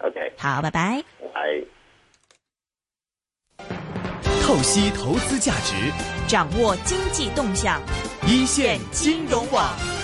OK，好，拜拜。拜。透析投资价值，掌握经济动向，一线金融网。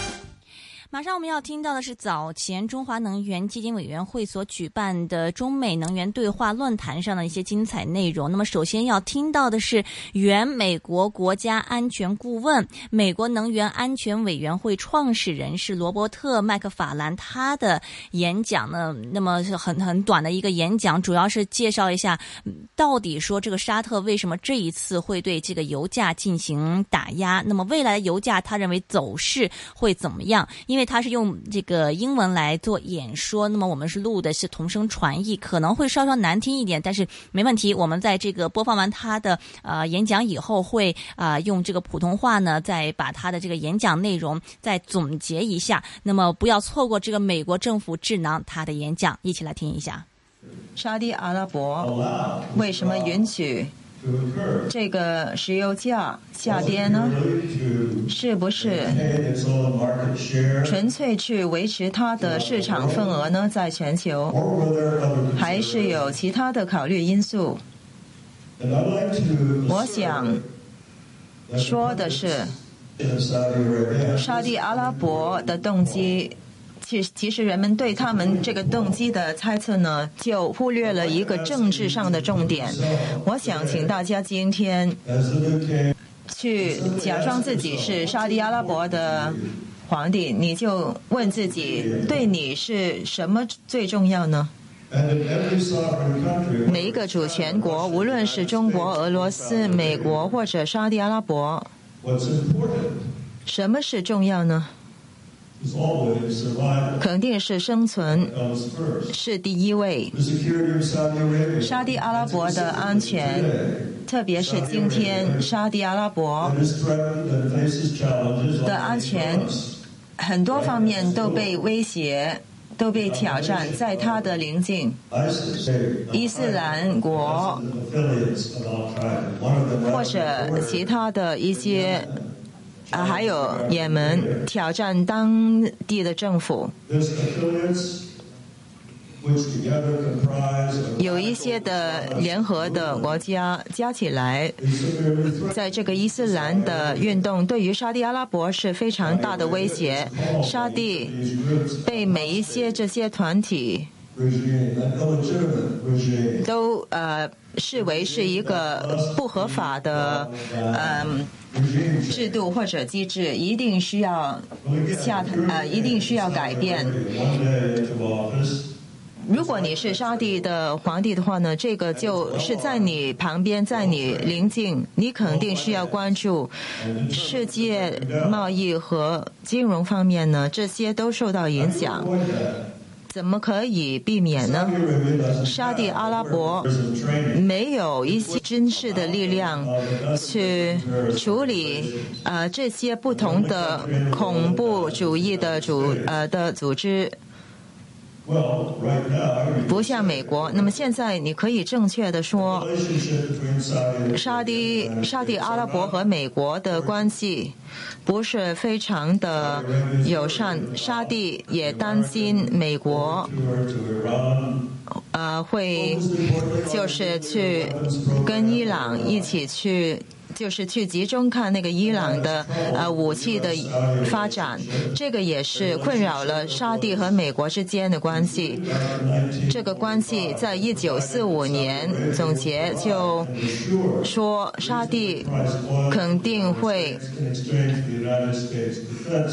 马上我们要听到的是早前中华能源基金委员会所举办的中美能源对话论坛上的一些精彩内容。那么，首先要听到的是原美国国家安全顾问、美国能源安全委员会创始人是罗伯特麦克法兰他的演讲呢。那么是很很短的一个演讲，主要是介绍一下到底说这个沙特为什么这一次会对这个油价进行打压。那么未来的油价，他认为走势会怎么样？因为他是用这个英文来做演说，那么我们是录的是同声传译，可能会稍稍难听一点，但是没问题。我们在这个播放完他的呃演讲以后，会啊用这个普通话呢，再把他的这个演讲内容再总结一下。那么不要错过这个美国政府智囊他的演讲，一起来听一下。沙地阿拉伯为什么允许？这个石油价下跌呢，是不是纯粹去维持它的市场份额呢？在全球，还是有其他的考虑因素？我想说的是，沙地阿拉伯的动机。其其实，人们对他们这个动机的猜测呢，就忽略了一个政治上的重点。我想请大家今天去假装自己是沙特阿拉伯的皇帝，你就问自己：对你是什么最重要呢？每一个主权国，无论是中国、俄罗斯、美国或者沙特阿拉伯，什么是重要呢？肯定是生存是第一位。沙地阿拉伯的安全，特别是今天沙地阿拉伯的安全，很多方面都被威胁、都被挑战。在它的邻近伊斯兰国或者其他的一些。啊，还有也门挑战当地的政府，有一些的联合的国家加起来，在这个伊斯兰的运动对于沙地阿拉伯是非常大的威胁。沙地被每一些这些团体都呃视为是一个不合法的嗯。制度或者机制一定需要下呃，一定需要改变。如果你是沙地的皇帝的话呢，这个就是在你旁边，在你临近，你肯定需要关注世界贸易和金融方面呢，这些都受到影响。怎么可以避免呢？沙地阿拉伯没有一些军事的力量去处理呃这些不同的恐怖主义的组呃的组织。不像美国，那么现在你可以正确的说，沙地沙地阿拉伯和美国的关系不是非常的友善，沙地也担心美国，呃，会就是去跟伊朗一起去。就是去集中看那个伊朗的呃武器的发展，这个也是困扰了沙地和美国之间的关系。这个关系在一九四五年总结就说，沙地肯定会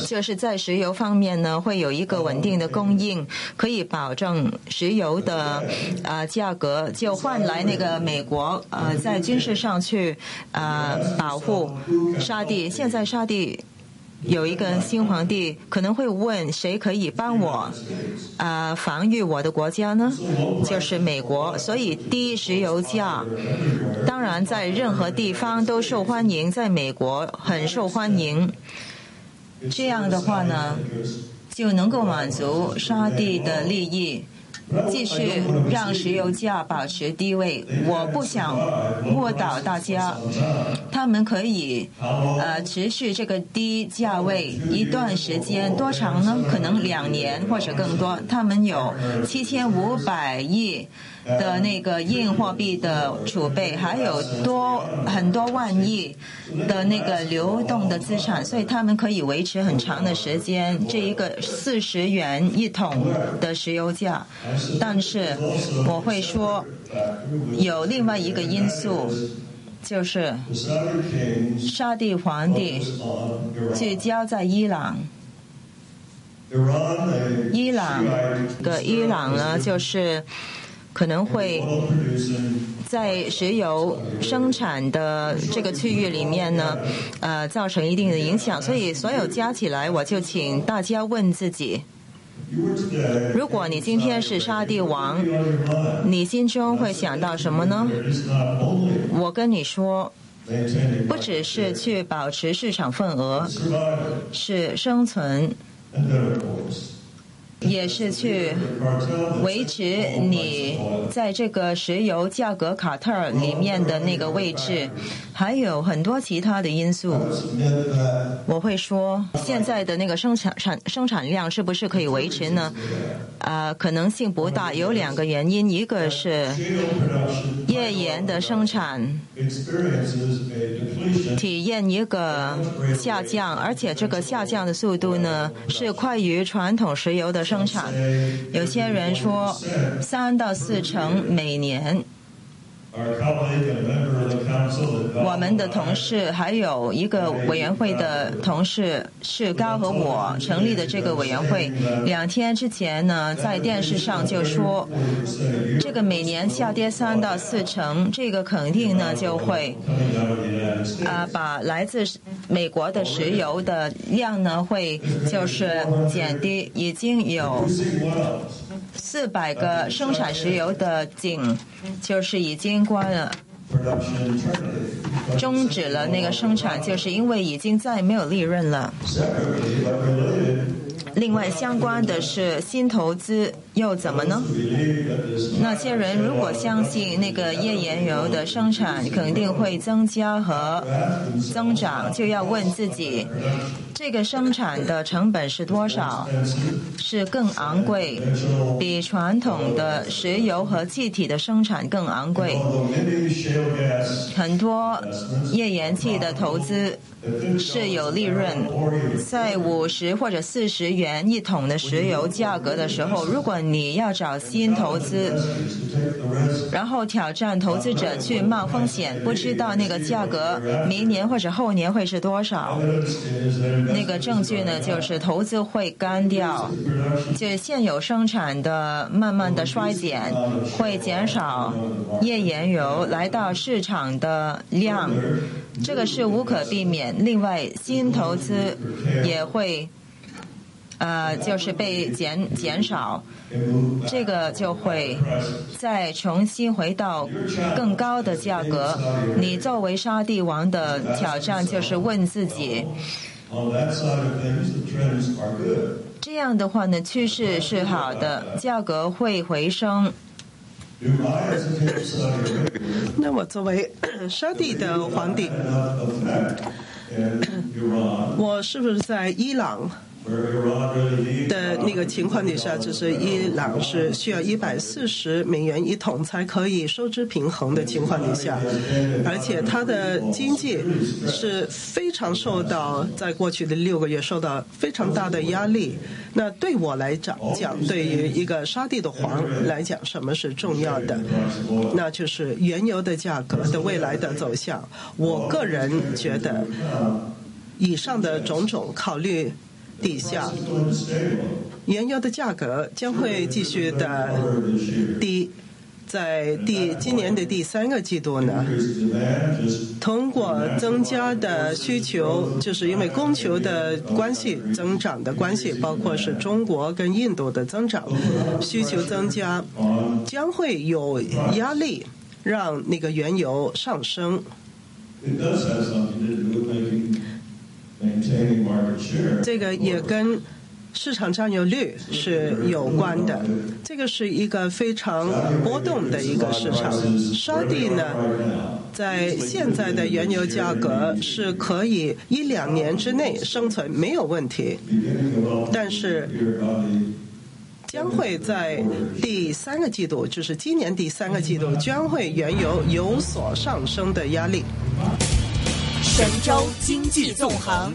就是在石油方面呢会有一个稳定的供应，可以保证石油的啊价格，就换来那个美国呃在军事上去呃保护沙地，现在沙地有一个新皇帝，可能会问谁可以帮我啊防御我的国家呢？就是美国，所以低石油价当然在任何地方都受欢迎，在美国很受欢迎。这样的话呢，就能够满足沙地的利益。继续让石油价保持低位。我不想误导大家，他们可以呃持续这个低价位一段时间，多长呢？可能两年或者更多。他们有七千五百亿。的那个硬货币的储备，还有多很多万亿的那个流动的资产，所以他们可以维持很长的时间这一个四十元一桶的石油价。但是我会说，有另外一个因素，就是沙地皇帝聚焦在伊朗。伊朗的伊朗呢，就是。可能会在石油生产的这个区域里面呢，呃，造成一定的影响。所以，所有加起来，我就请大家问自己：如果你今天是沙地王，你心中会想到什么呢？我跟你说，不只是去保持市场份额，是生存。也是去维持你在这个石油价格卡特里面的那个位置，还有很多其他的因素。我会说，现在的那个生产产生产量是不是可以维持呢？啊，可能性不大，有两个原因，一个是页岩的生产体验一个下降，而且这个下降的速度呢是快于传统石油的。生产，有些人说三到四成每年。我们的同事还有一个委员会的同事是高和我成立的这个委员会，两天之前呢，在电视上就说，这个每年下跌三到四成，这个肯定呢就会啊把来自美国的石油的量呢会就是减低，已经有四百个生产石油的井就是已经。关了，终止了那个生产，就是因为已经再没有利润了。另外，相关的是新投资又怎么呢？那些人如果相信那个页岩油的生产肯定会增加和增长，就要问自己。这个生产的成本是多少？是更昂贵，比传统的石油和气体的生产更昂贵。很多页岩气的投资是有利润，在五十或者四十元一桶的石油价格的时候，如果你要找新投资，然后挑战投资者去冒风险，不知道那个价格明年或者后年会是多少。那个证据呢，就是投资会干掉，就现有生产的慢慢的衰减，会减少页岩油来到市场的量，这个是无可避免。另外，新投资也会，呃，就是被减减少，这个就会再重新回到更高的价格。你作为沙地王的挑战就是问自己。这样的话呢，趋势是好的，价格会回升。那我作为沙地的皇帝，我是不是在伊朗？的那个情况底下，就是伊朗是需要一百四十美元一桶才可以收支平衡的情况底下，而且它的经济是非常受到在过去的六个月受到非常大的压力。那对我来讲，讲对于一个沙地的皇来讲，什么是重要的？那就是原油的价格的未来的走向。我个人觉得，以上的种种考虑。地下，原油的价格将会继续的低，在第今年的第三个季度呢，通过增加的需求，就是因为供求的关系增长的关系，包括是中国跟印度的增长，需求增加，将会有压力让那个原油上升。这个也跟市场占有率是有关的。这个是一个非常波动的一个市场。沙地呢，在现在的原油价格是可以一两年之内生存没有问题，但是将会在第三个季度，就是今年第三个季度，将会原油有所上升的压力。神州经济纵横。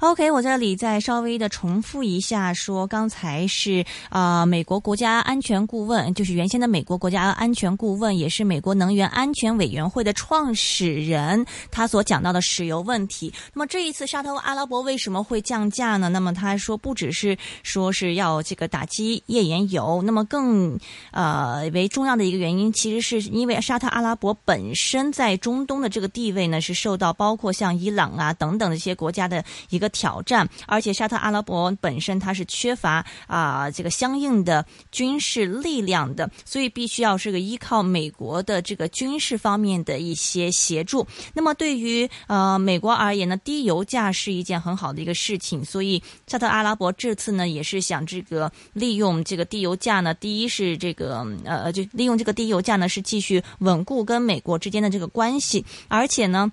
OK，我这里再稍微的重复一下，说刚才是啊，美国国家安全顾问，就是原先的美国国家安全顾问，也是美国能源安全委员会的创始人，他所讲到的石油问题。那么这一次沙特阿拉伯为什么会降价呢？那么他说不只是说是要这个打击页岩油，那么更呃为重要的一个原因，其实是因为沙特阿拉伯本身在中东的这个地位呢，是受到包括像伊朗啊等等的一些国家的一个。挑战，而且沙特阿拉伯本身它是缺乏啊这个相应的军事力量的，所以必须要是个依靠美国的这个军事方面的一些协助。那么对于呃美国而言呢，低油价是一件很好的一个事情，所以沙特阿拉伯这次呢也是想这个利用这个低油价呢，第一是这个呃就利用这个低油价呢是继续稳固跟美国之间的这个关系，而且呢。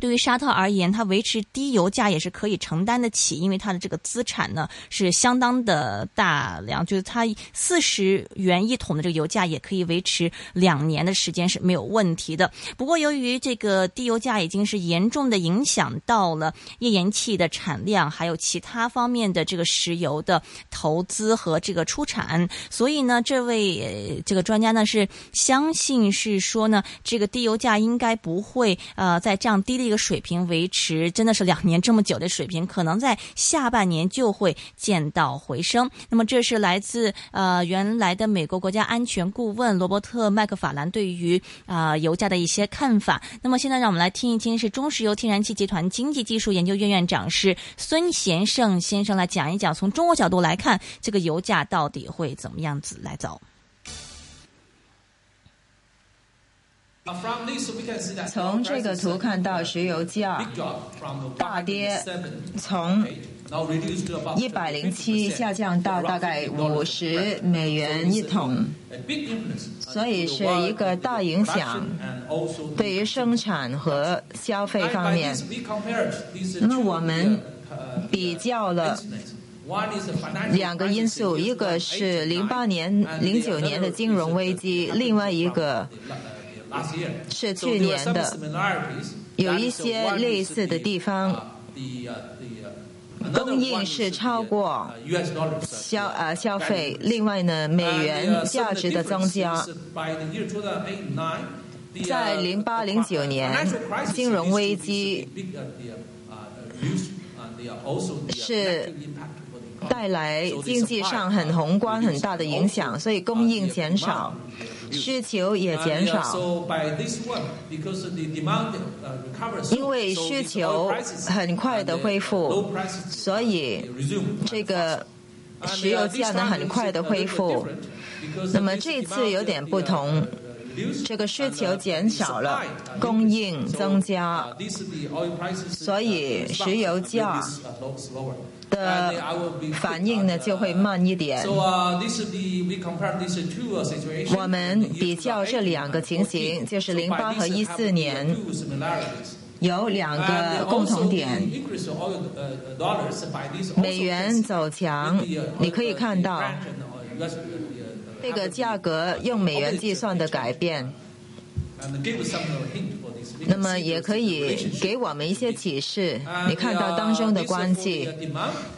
对于沙特而言，它维持低油价也是可以承担得起，因为它的这个资产呢是相当的大量，就是它四十元一桶的这个油价也可以维持两年的时间是没有问题的。不过，由于这个低油价已经是严重的影响到了页岩气的产量，还有其他方面的这个石油的投资和这个出产，所以呢，这位这个专家呢是相信是说呢，这个低油价应该不会呃在这样低。一个水平维持真的是两年这么久的水平，可能在下半年就会见到回升。那么这是来自呃原来的美国国家安全顾问罗伯特麦克法兰对于啊油价的一些看法。那么现在让我们来听一听，是中石油天然气集团经济技术研究院院长是孙贤胜先生来讲一讲，从中国角度来看，这个油价到底会怎么样子来走。从这个图看到，石油价大跌，从一百零七下降到大概五十美元一桶，所以是一个大影响，对于生产和消费方面。那么我们比较了两个因素，一个是零八年、零九年的金融危机，另外一个。是去年的，有一些类似的地方，供应是超过消呃消费。另外呢，美元价值的增加，在零八零九年金融危机是带来经济上很宏观很大的影响，所以供应减少。需求也减少，因为需求很快的恢复，所以这个石油价呢很快的恢复。那么这次有点不同，这个需求减少了，供应增加，所以石油价。的反应呢就会慢一点。我们比较这两个情形，就是零八和一四年有两个共同点。美元走强，你可以看到这个价格用美元计算的改变。那么也可以给我们一些启示。你看到当中的关系，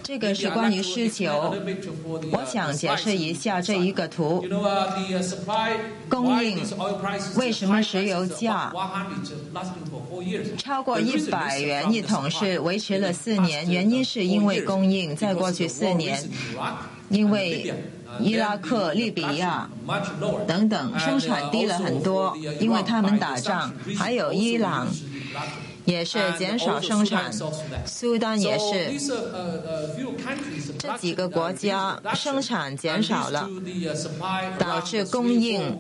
这个是关于需求。我想解释一下这一个图。供应为什么石油价超过一百元一桶是维持了四年？原因是因为供应在过去四年，因为。伊拉克、利比亚等等生产低了很多，因为他们打仗。还有伊朗，也是减少生产，苏丹也是。这几个国家生产减少了，导致供应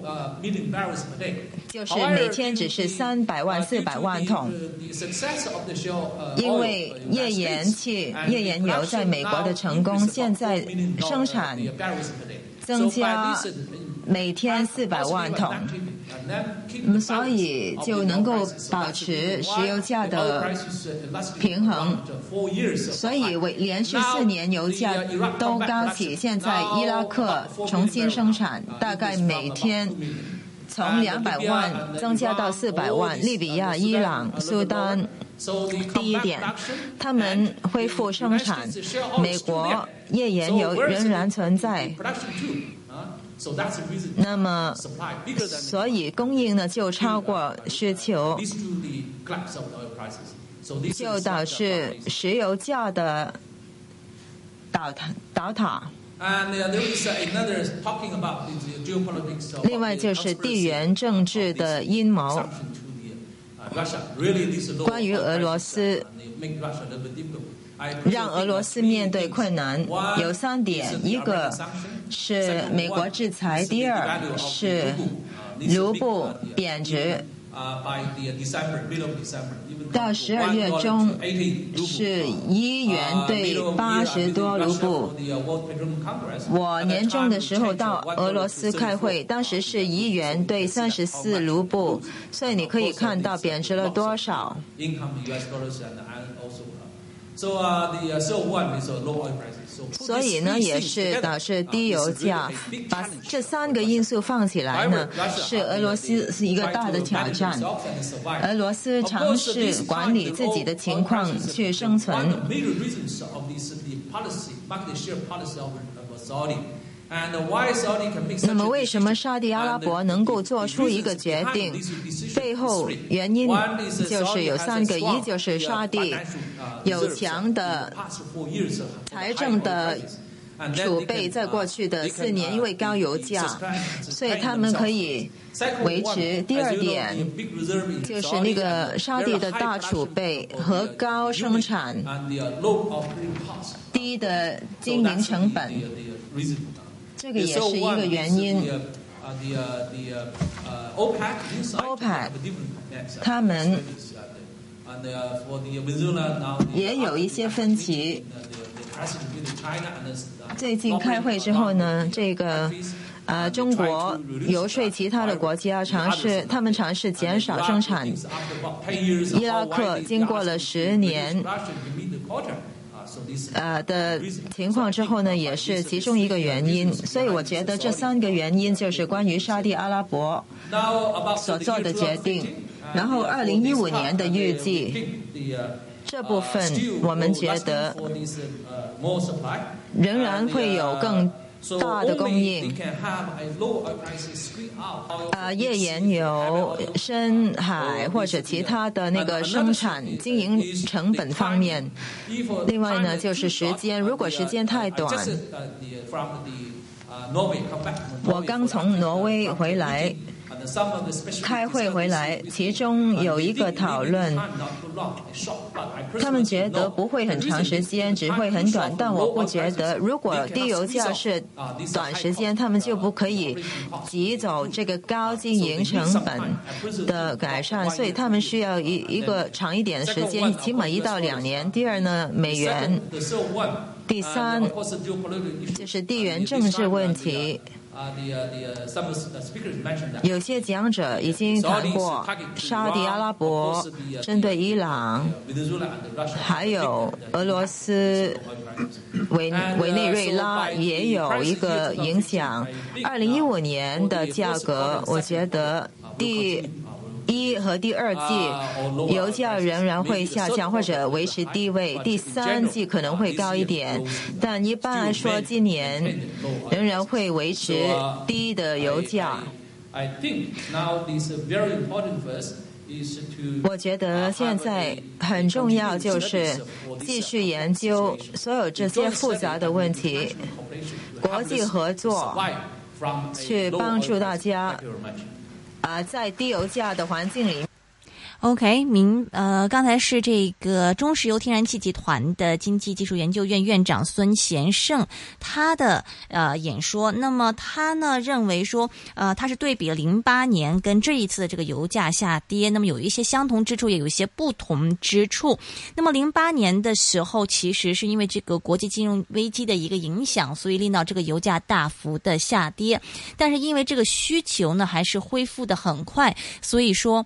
就是每天只是三百万、四百万桶。因为页岩气、页岩油在美国的成功，现在生产增加。每天四百万桶，所以就能够保持石油价的平衡。所以为连续四年油价都高起，现在伊拉克重新生产，大概每天从两百万增加到四百万。利比亚、伊朗、苏丹，第一点，他们恢复生产。美国页岩油仍然存在。那么，所以供应呢就超过需求，就导致石油价的倒塌倒塌。另外就是地缘政治的阴谋，关于俄罗斯。让俄罗斯面对困难有三点：一个是美国制裁，第二是卢布贬值。到十二月中是一元兑八十多卢布。我年终的时候到俄罗斯开会，当时是一元兑三十四卢布，所以你可以看到贬值了多少。所以呢，也是导致低油价。把这三个因素放起来呢，是俄罗斯是一个大的挑战。俄罗斯尝试管理自己的情况去生存。那么，为什么沙地阿拉伯能够做出一个决定？背后原因就是有三个：一就是沙地有强的财政的储备，在过去的四年因为高油价，所以他们可以维持。第二点就是那个沙地的大储备和高生产、低的经营成本。这个也是一个原因。OPEC，他们也有一些分歧。最近开会之后呢，这个呃，中国游说其他的国家尝试，他们尝试减少生产。伊拉克经过了十年。呃的情况之后呢，也是其中一个原因。所以我觉得这三个原因就是关于沙地阿拉伯所做的决定。然后二零一五年的预计，这部分我们觉得仍然会有更。大的供应，呃，页岩油、深海或者其他的那个生产经营成本方面。另外呢，就是时间，如果时间太短，我刚从挪威回来。开会回来，其中有一个讨论，他们觉得不会很长时间，只会很短。但我不觉得，如果低油价是短时间，他们就不可以挤走这个高经营成本的改善，所以他们需要一一个长一点的时间，起码一到两年。第二呢，美元；第三就是地缘政治问题。有些讲者已经谈过，沙特阿拉伯针对伊朗，还有俄罗斯、委委内瑞拉也有一个影响。二零一五年的价格，我觉得第。一和第二季油价仍然会下降或者维持低位，第三季可能会高一点，但一般来说今年仍然会维持低的油价。我觉得现在很重要就是继续研究所有这些复杂的问题，国际合作去帮助大家。啊，在低油价的环境里。OK，明呃，刚才是这个中石油天然气集团的经济技术研究院院长孙贤胜他的呃演说。那么他呢认为说，呃，他是对比了零八年跟这一次的这个油价下跌，那么有一些相同之处，也有一些不同之处。那么零八年的时候，其实是因为这个国际金融危机的一个影响，所以令到这个油价大幅的下跌。但是因为这个需求呢，还是恢复的很快，所以说。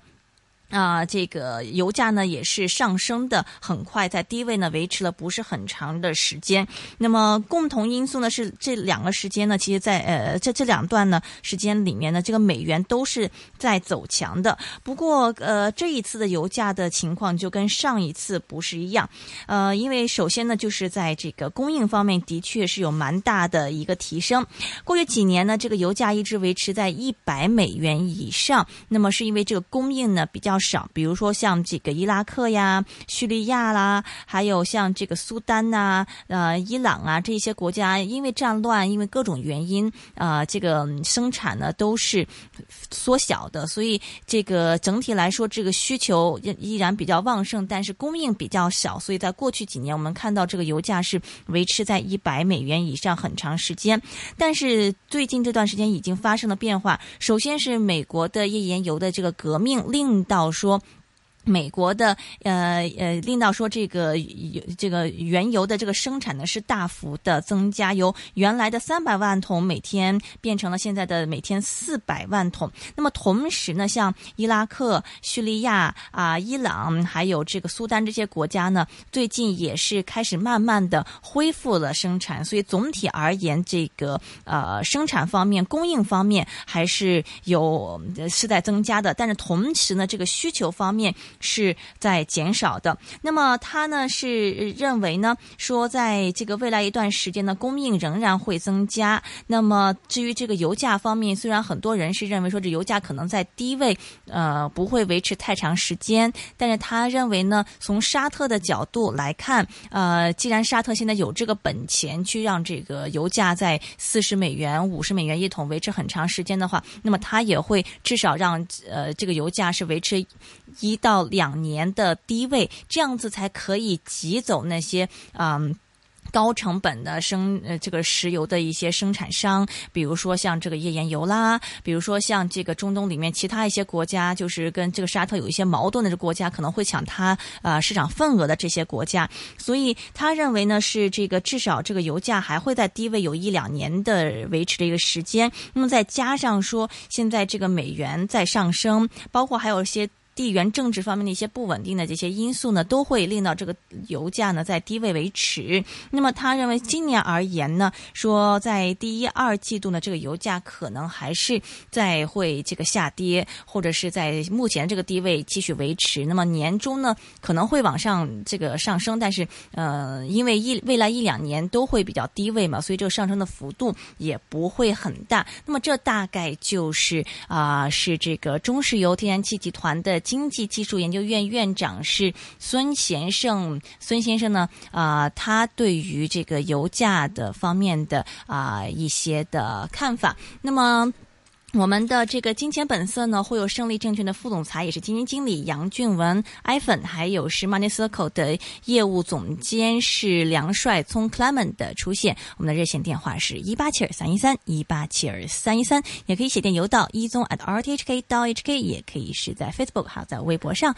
啊，这个油价呢也是上升的很快，在低位呢维持了不是很长的时间。那么共同因素呢是这两个时间呢，其实在呃这这两段呢时间里面呢，这个美元都是在走强的。不过呃这一次的油价的情况就跟上一次不是一样，呃因为首先呢就是在这个供应方面的确是有蛮大的一个提升。过去几年呢，这个油价一直维持在一百美元以上，那么是因为这个供应呢比较。少，比如说像这个伊拉克呀、叙利亚啦，还有像这个苏丹呐、呃伊朗啊这些国家，因为战乱，因为各种原因，啊，这个生产呢都是缩小的，所以这个整体来说，这个需求依然比较旺盛，但是供应比较少，所以在过去几年，我们看到这个油价是维持在一百美元以上很长时间，但是最近这段时间已经发生了变化，首先是美国的页岩油的这个革命令到。我说美国的呃呃令到说这个这个原油的这个生产呢是大幅的增加，由原来的三百万桶每天变成了现在的每天四百万桶。那么同时呢，像伊拉克、叙利亚啊、伊朗还有这个苏丹这些国家呢，最近也是开始慢慢的恢复了生产。所以总体而言，这个呃生产方面、供应方面还是有是在增加的。但是同时呢，这个需求方面。是在减少的。那么他呢是认为呢，说在这个未来一段时间呢，供应仍然会增加。那么至于这个油价方面，虽然很多人是认为说这油价可能在低位，呃，不会维持太长时间，但是他认为呢，从沙特的角度来看，呃，既然沙特现在有这个本钱去让这个油价在四十美元、五十美元一桶维持很长时间的话，那么他也会至少让呃这个油价是维持一到。两年的低位，这样子才可以挤走那些嗯高成本的生呃这个石油的一些生产商，比如说像这个页岩油啦，比如说像这个中东里面其他一些国家，就是跟这个沙特有一些矛盾的这国家，可能会抢它呃市场份额的这些国家，所以他认为呢是这个至少这个油价还会在低位有一两年的维持的一个时间，那么再加上说现在这个美元在上升，包括还有一些。地缘政治方面的一些不稳定的这些因素呢，都会令到这个油价呢在低位维持。那么他认为今年而言呢，说在第一二季度呢，这个油价可能还是在会这个下跌，或者是在目前这个低位继续维持。那么年终呢可能会往上这个上升，但是呃，因为一未来一两年都会比较低位嘛，所以这个上升的幅度也不会很大。那么这大概就是啊，是这个中石油天然气集团的。经济技术研究院院长是孙贤胜，孙先生呢，啊，他对于这个油价的方面的啊一些的看法，那么。我们的这个金钱本色呢，会有胜利证券的副总裁，也是基金经理杨俊文 iPhone，还有是 Money Circle 的业务总监是梁帅聪 Clement 的出现。我们的热线电话是一八七二三一三一八七二三一三，也可以写电邮到一宗 at rthk 到 hk，也可以是在 Facebook 还有在微博上。